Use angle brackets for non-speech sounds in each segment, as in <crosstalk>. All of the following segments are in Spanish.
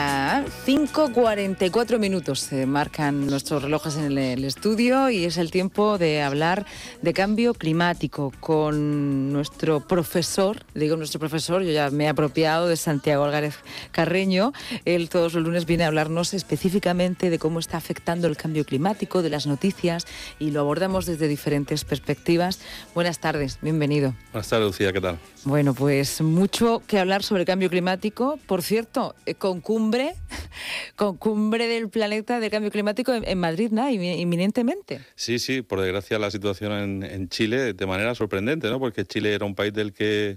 Yeah. La 5.44 minutos se marcan nuestros relojes en el, estudio y es el tiempo de hablar de cambio climático con nuestro profesor, digo nuestro profesor, yo ya me he apropiado de Santiago Álvarez Carreño. Él todos los lunes viene a hablarnos específicamente de cómo está afectando el cambio climático, de las noticias y lo abordamos desde diferentes perspectivas. Buenas tardes, bienvenido. Buenas tardes, Lucía, ¿qué tal? Bueno, pues mucho que hablar sobre el cambio climático. Por cierto, eh, con cumbre, <laughs> con cumbre del planeta de cambio climático en, Madrid, ¿no? Inminentemente. Sí, sí, por desgracia la situación en, Chile de manera sorprendente, ¿no? Porque Chile era un país del que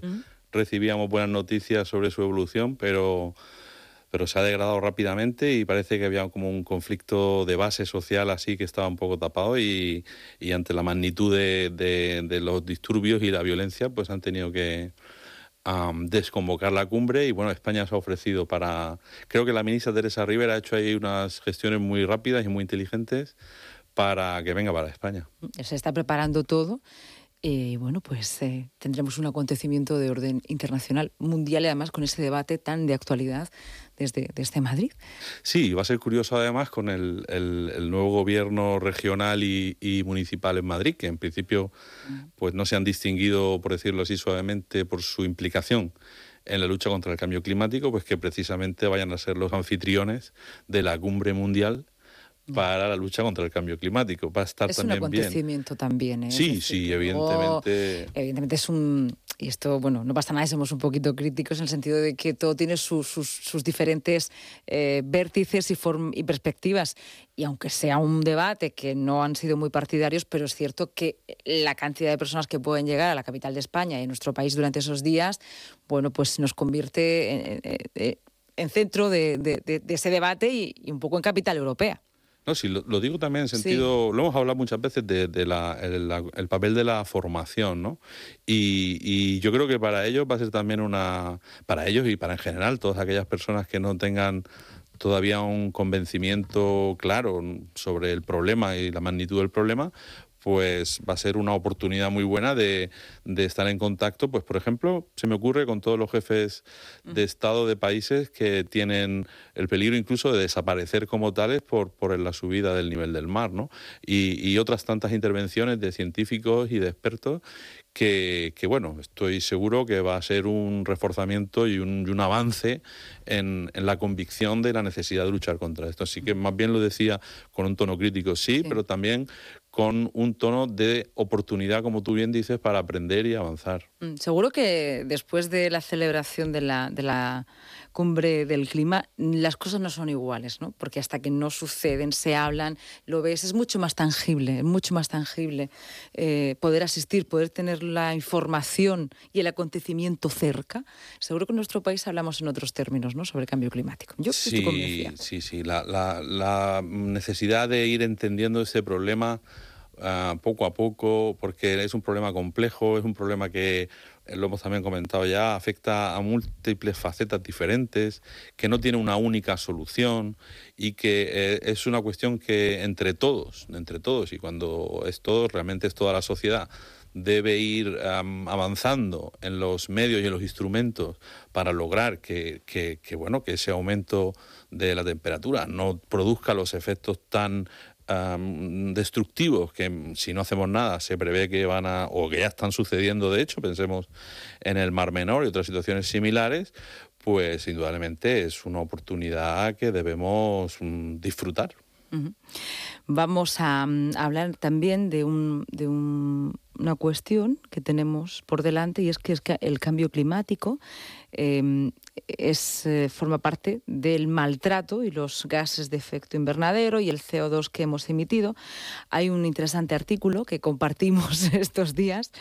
recibíamos buenas noticias sobre su evolución, pero pero se ha degradado rápidamente y parece que había como un conflicto de base social así que estaba un poco tapado y, y ante la magnitud de, de, los disturbios y la violencia pues han tenido que, desconvocar la cumbre y bueno, España se ha ofrecido para... Creo que la ministra Teresa Rivera ha hecho ahí unas gestiones muy rápidas y muy inteligentes para que venga para España. Se está preparando todo. Y bueno, pues eh, tendremos un acontecimiento de orden internacional, mundial y además con ese debate tan de actualidad desde, desde Madrid. Sí, va a ser curioso además con el, el, nuevo gobierno regional y, municipal en Madrid, que en principio mm. pues no se han distinguido, por decirlo así suavemente, por su implicación en la lucha contra el cambio climático, pues que precisamente vayan a ser los anfitriones de la cumbre mundial para la lucha contra el cambio climático. Va a estar también bien. Es un acontecimiento también. ¿eh? Sí, sí, evidentemente. evidentemente es un. Y esto, bueno, no pasa nada, somos un poquito críticos en el sentido de que todo tiene sus, diferentes eh, vértices y, perspectivas. Y aunque sea un debate que no han sido muy partidarios, pero es cierto que la cantidad de personas que pueden llegar a la capital de España y a nuestro país durante esos días, bueno, pues nos convierte en, en centro de, de, ese debate y un poco en capital europea. No, sí, lo, digo también en sentido, lo hemos hablado muchas veces de, el, papel de la formación, ¿no? Y, yo creo que para ellos va a ser también una, para ellos y para en general todas aquellas personas que no tengan todavía un convencimiento claro sobre el problema y la magnitud del problema, pues va a ser una oportunidad muy buena de, estar en contacto, pues por ejemplo, se me ocurre con todos los jefes de Estado de países que tienen el peligro incluso de desaparecer como tales por, por la subida del nivel del mar, ¿no? Y, otras tantas intervenciones de científicos y de expertos que, bueno, estoy seguro que va a ser un reforzamiento y un, avance en, la convicción de la necesidad de luchar contra esto. Así que más bien lo decía con un tono crítico, sí. pero también con un tono de oportunidad, como tú bien dices, para aprender y avanzar. Mm, seguro que después de la celebración de la, de la cumbre del clima, las cosas no son iguales, ¿no? Porque hasta que no suceden, se hablan, lo ves, es mucho más tangible, mucho más tangible eh, poder asistir, poder tener la información y el acontecimiento cerca. Seguro que en nuestro país hablamos en otros términos, ¿no? Sobre el cambio climático. Yo sí, sí, sí. La, la necesidad de ir entendiendo ese problema Poco a poco, porque es un problema complejo, es un problema que, eh, lo hemos también comentado ya, afecta a múltiples facetas diferentes, que no tiene una única solución y que eh, es una cuestión que entre todos, entre todos, y cuando es todo, realmente es toda la sociedad, debe ir avanzando en los medios y en los instrumentos para lograr que, que, bueno, que ese aumento de la temperatura no produzca los efectos tan destructivos que si no hacemos nada se prevé que van a, o que ya están sucediendo de hecho, pensemos en el Mar Menor y otras situaciones similares, pues indudablemente es una oportunidad que debemos mm, disfrutar. Vamos a, mm, hablar también de, un, de una cuestión que tenemos por delante y es que, es que el cambio climático em, es, eh, forma parte del maltrato y los gases de efecto invernadero y el CO2 que hemos emitido. Hay un interesante artículo que compartimos <laughs> estos días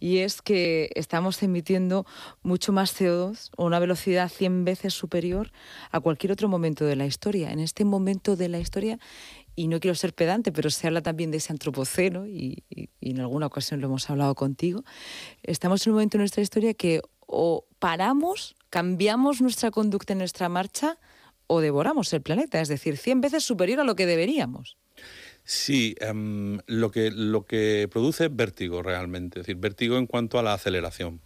y es que estamos emitiendo mucho más CO2 a una velocidad 100 veces superior a cualquier otro momento de la historia. En este momento de la historia y no quiero ser pedante, pero se habla también de ese antropoceno y, en alguna ocasión lo hemos hablado contigo. Estamos en un momento en nuestra historia que o paramos, cambiamos nuestra conducta en nuestra marcha o devoramos el planeta, es decir, 100 veces superior a lo que deberíamos. Sí, em, lo, que, lo que produce es vértigo realmente, es decir, vértigo en cuanto a la aceleración.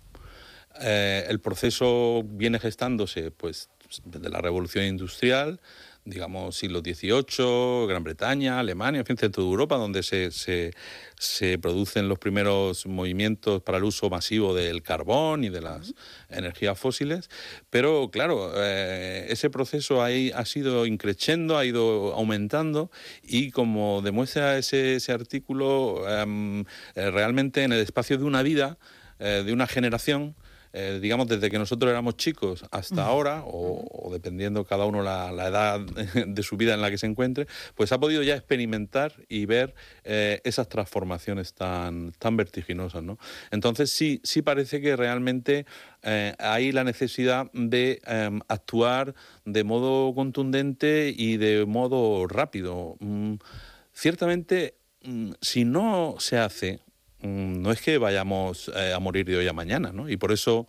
Eh, el proceso viene gestándose pues desde la revolución industrial, digamos, siglo XVIII, Gran Bretaña, Alemania, en fin, centro de Europa, donde se, se, producen los primeros movimientos para el uso masivo del carbón y de las energías fósiles. Pero, claro, eh, ese proceso ahí ha sido increciendo, ha ido aumentando y, como demuestra ese, ese artículo, em, eh, realmente en el espacio de una vida, eh, de una generación, eh, digamos, desde que nosotros éramos chicos hasta ahora, o, dependiendo cada uno la, edad <laughs> de su vida en la que se encuentre, pues ha podido ya experimentar y ver eh, esas transformaciones tan, tan vertiginosas. ¿no? Entonces sí, sí parece que realmente eh, hay la necesidad de em, actuar de modo contundente y de modo rápido. Mm, ciertamente, mm, si no se hace, no es que vayamos eh, a morir de hoy a mañana, ¿no? Y por eso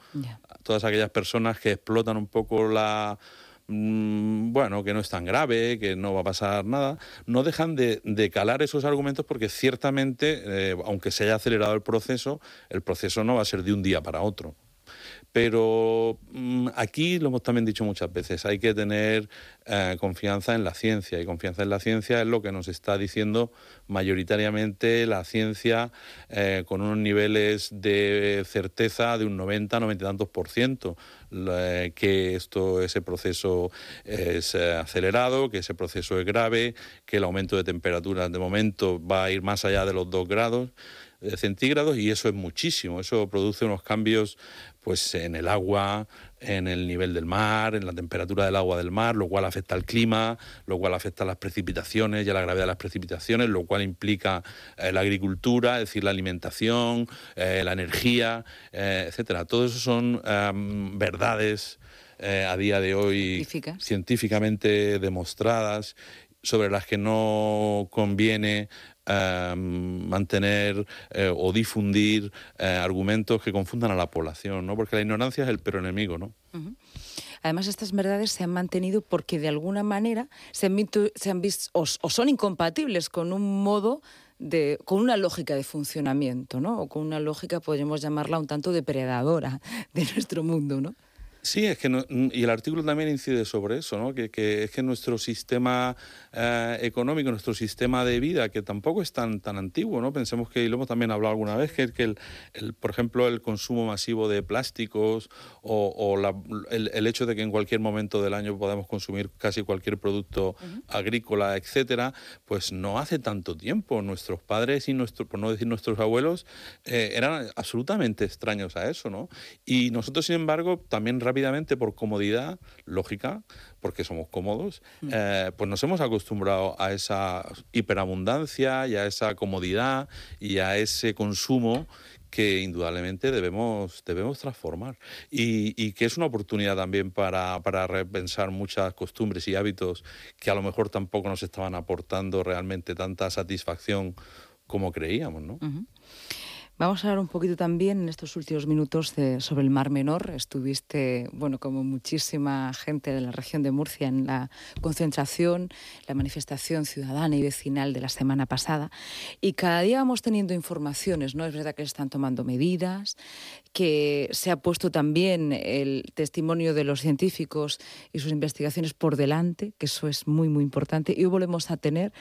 todas aquellas personas que explotan un poco la mm, bueno, que no es tan grave, que no va a pasar nada, no dejan de, calar esos argumentos porque ciertamente, eh, aunque se haya acelerado el proceso, el proceso no va a ser de un día para otro. Pero mm, aquí lo hemos también dicho muchas veces, hay que tener eh, confianza en la ciencia y confianza en la ciencia es lo que nos está diciendo mayoritariamente la ciencia eh, con unos niveles de certeza de un 90, 90 y tantos por ciento que esto, ese proceso es eh, acelerado, que ese proceso es grave, que el aumento de temperaturas de momento va a ir más allá de los 2 grados centígrados y eso es muchísimo, eso produce unos cambios pues en el agua, en el nivel del mar, en la temperatura del agua del mar, lo cual afecta al clima, lo cual afecta a las precipitaciones y a la gravedad de las precipitaciones, lo cual implica eh, la agricultura, es decir, la alimentación, eh, la energía, eh, etcétera. Todo eso son em, verdades a día de hoy científicamente demostradas sobre las que no conviene Em, mantener eh, o difundir eh, argumentos que confundan a la población, ¿no? Porque la ignorancia es el pero enemigo, ¿no? Además, estas verdades se han mantenido porque de alguna manera se han, visto, se han visto o, son incompatibles con un modo de, con una lógica de funcionamiento, ¿no? O con una lógica, podríamos llamarla un tanto depredadora de nuestro mundo, ¿no? Sí, es que y el artículo también incide sobre eso, ¿no? que, es que nuestro sistema eh, económico, nuestro sistema de vida, que tampoco es tan, tan antiguo, ¿no? pensemos que, y lo hemos también hablado alguna vez, que, que el, por ejemplo el consumo masivo de plásticos o, el, hecho de que en cualquier momento del año podamos consumir casi cualquier producto agrícola, etcétera, pues no hace tanto tiempo. Nuestros padres y nuestros, por no decir nuestros abuelos, eh, eran absolutamente extraños a eso, ¿no? Y nosotros, sin embargo, también rápidamente rápidamente por comodidad lógica, porque somos cómodos, mm. eh, pues nos hemos acostumbrado a esa hiperabundancia y a esa comodidad y a ese consumo que indudablemente debemos, debemos transformar y, que es una oportunidad también para, para, repensar muchas costumbres y hábitos que a lo mejor tampoco nos estaban aportando realmente tanta satisfacción como creíamos, ¿no? Vamos a hablar un poquito también en estos últimos minutos sobre el Mar Menor. Estuviste, bueno, como muchísima gente de la región de Murcia en la concentración, la manifestación ciudadana y vecinal de la semana pasada. Y cada día vamos teniendo informaciones, ¿no? Es verdad que se están tomando medidas, que se ha puesto también el testimonio de los científicos y sus investigaciones por delante, que eso es muy, muy importante. Y hoy volvemos a tener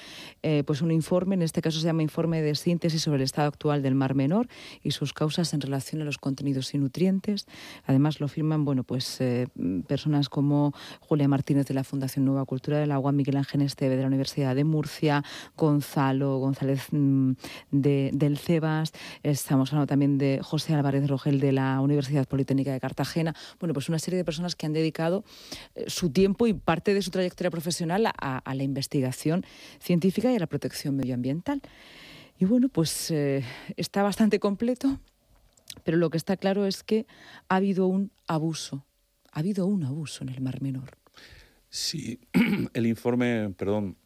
eh, pues un informe, en este caso se llama Informe de Síntesis sobre el estado actual del Mar Menor y sus causas en relación a los contenidos y nutrientes. Además lo firman bueno, pues, eh, personas como Julia Martínez de la Fundación Nueva Cultura del Agua, Miguel Ángel Esteve de la Universidad de Murcia, Gonzalo González mm, de, del CEBAS, estamos hablando también de José Álvarez Rogel de la Universidad Politécnica de Cartagena. Bueno, pues una serie de personas que han dedicado eh, su tiempo y parte de su trayectoria profesional a la investigación científica y a la protección medioambiental. Y bueno, pues eh, está bastante completo, pero lo que está claro es que ha habido un abuso, ha habido un abuso en el Mar Menor. Sí, <clears throat> el informe, perdón,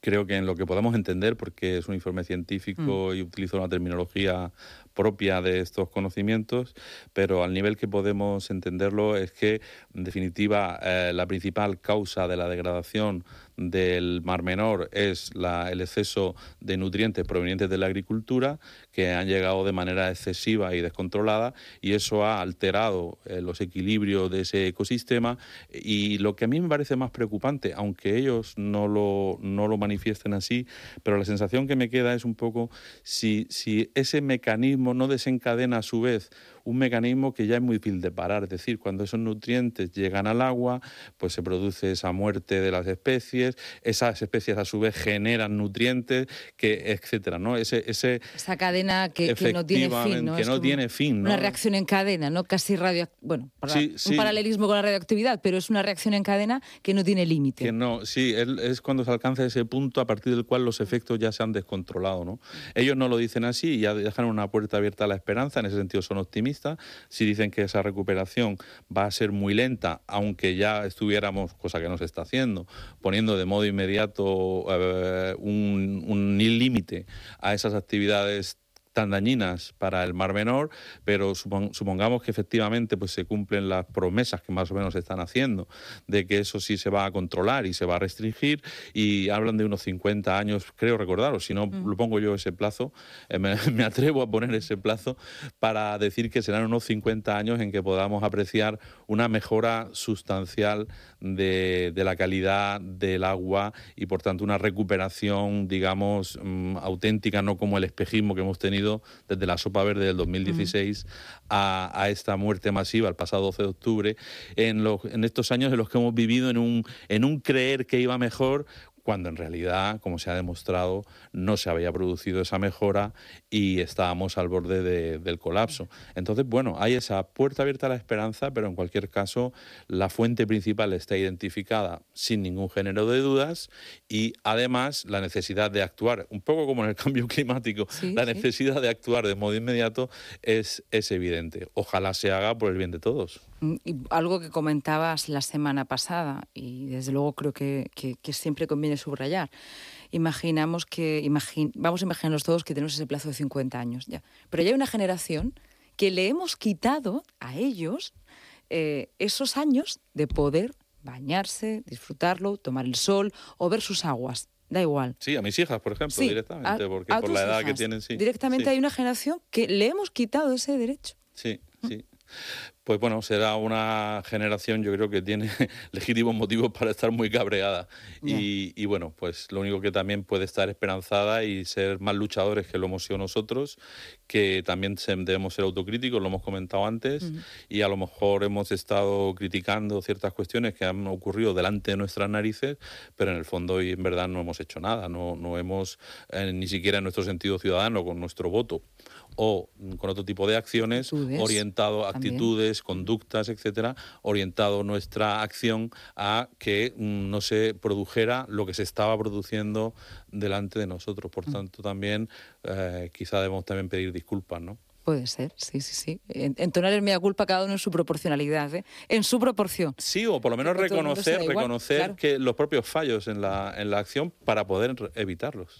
creo que en lo que podamos entender, porque es un informe científico mm. y utiliza una terminología propia de estos conocimientos, pero al nivel que podemos entenderlo es que, en definitiva, eh, la principal causa de la degradación del Mar Menor es el exceso de nutrientes provenientes de la agricultura que han llegado de manera excesiva y descontrolada y eso ha alterado eh, los equilibrios de ese ecosistema y lo que a mí me parece más preocupante, aunque ellos no lo, no lo manifiesten así, pero la sensación que me queda es un poco si, si ese mecanismo no desencadena a su vez un mecanismo que ya es muy difícil de parar, es decir, cuando esos nutrientes llegan al agua, pues se produce esa muerte de las especies, esas especies a su vez generan nutrientes, que etcétera, ¿no? Ese, ese esa cadena que, no tiene fin, ¿no? Que no tiene fin, Una reacción en cadena, ¿no? Casi radio, bueno, un paralelismo con la radioactividad, pero es una reacción en cadena que no tiene límite. Que no, sí, es cuando se alcanza ese punto a partir del cual los efectos ya se han descontrolado, ¿no? Ellos no lo dicen así y ya dejan una puerta abierta a la esperanza, en ese sentido son optimistas si dicen que esa recuperación va a ser muy lenta, aunque ya estuviéramos, cosa que no se está haciendo, poniendo de modo inmediato eh, un, un límite a esas actividades tan dañinas para el Mar Menor, pero supongamos que efectivamente pues se cumplen las promesas que más o menos están haciendo de que eso sí se va a controlar y se va a restringir y hablan de unos 50 años, creo recordaros, si no mm. lo pongo yo ese plazo, eh, me, <laughs> atrevo a poner ese plazo para decir que serán unos 50 años en que podamos apreciar una mejora sustancial de, la calidad del agua y por tanto una recuperación, digamos, mm, auténtica, no como el espejismo que hemos tenido desde la sopa verde del 2016 a, a, esta muerte masiva el pasado 12 de octubre, en, en estos años en los que hemos vivido en un, en un creer que iba mejor cuando en realidad, como se ha demostrado, no se había producido esa mejora y estábamos al borde del colapso. Entonces, bueno, hay esa puerta abierta a la esperanza, pero en cualquier caso, la fuente principal está identificada sin ningún género de dudas y además la necesidad de actuar, un poco como en el <laughs> cambio climático, la necesidad de actuar de modo inmediato es, es evidente. Ojalá se haga por el bien de todos. Mm, algo que comentabas la semana pasada, y desde luego creo que, siempre conviene subrayar. Imaginamos que, vamos a imaginarnos todos que tenemos ese plazo de 50 años ya. Pero ya hay una generación que le hemos quitado a ellos eh, esos años de poder bañarse, disfrutarlo, tomar el sol o ver sus aguas. Da igual. Sí, a mis hijas, por ejemplo, directamente, porque por la edad que tienen, sí. Directamente hay una generación que le hemos quitado ese derecho. Sí, sí. Pues bueno, será una generación, yo creo que tiene <laughs> legítimos motivos para estar muy cabreada. Y, bueno, pues lo único que también puede estar esperanzada y ser más luchadores que lo hemos sido nosotros, que también debemos ser autocríticos, lo hemos comentado antes, y a lo mejor hemos estado criticando ciertas cuestiones que han ocurrido delante de nuestras narices, pero en el fondo hoy en verdad no hemos hecho nada, no, no hemos, eh, ni siquiera en nuestro sentido ciudadano, con nuestro voto o con otro tipo de acciones, orientado a actitudes, conductas, etcétera, orientado nuestra acción a que mm, no se produjera lo que se estaba produciendo delante de nosotros. Por mm. tanto, también eh, quizá debemos también pedir disculpas, ¿no? Puede ser, sí, sí, sí. Entonar el mea culpa cada uno en su proporcionalidad, ¿eh? en su proporción. Sí, o por lo menos reconocer, reconocer que los propios fallos en la, en la acción para poder evitarlos.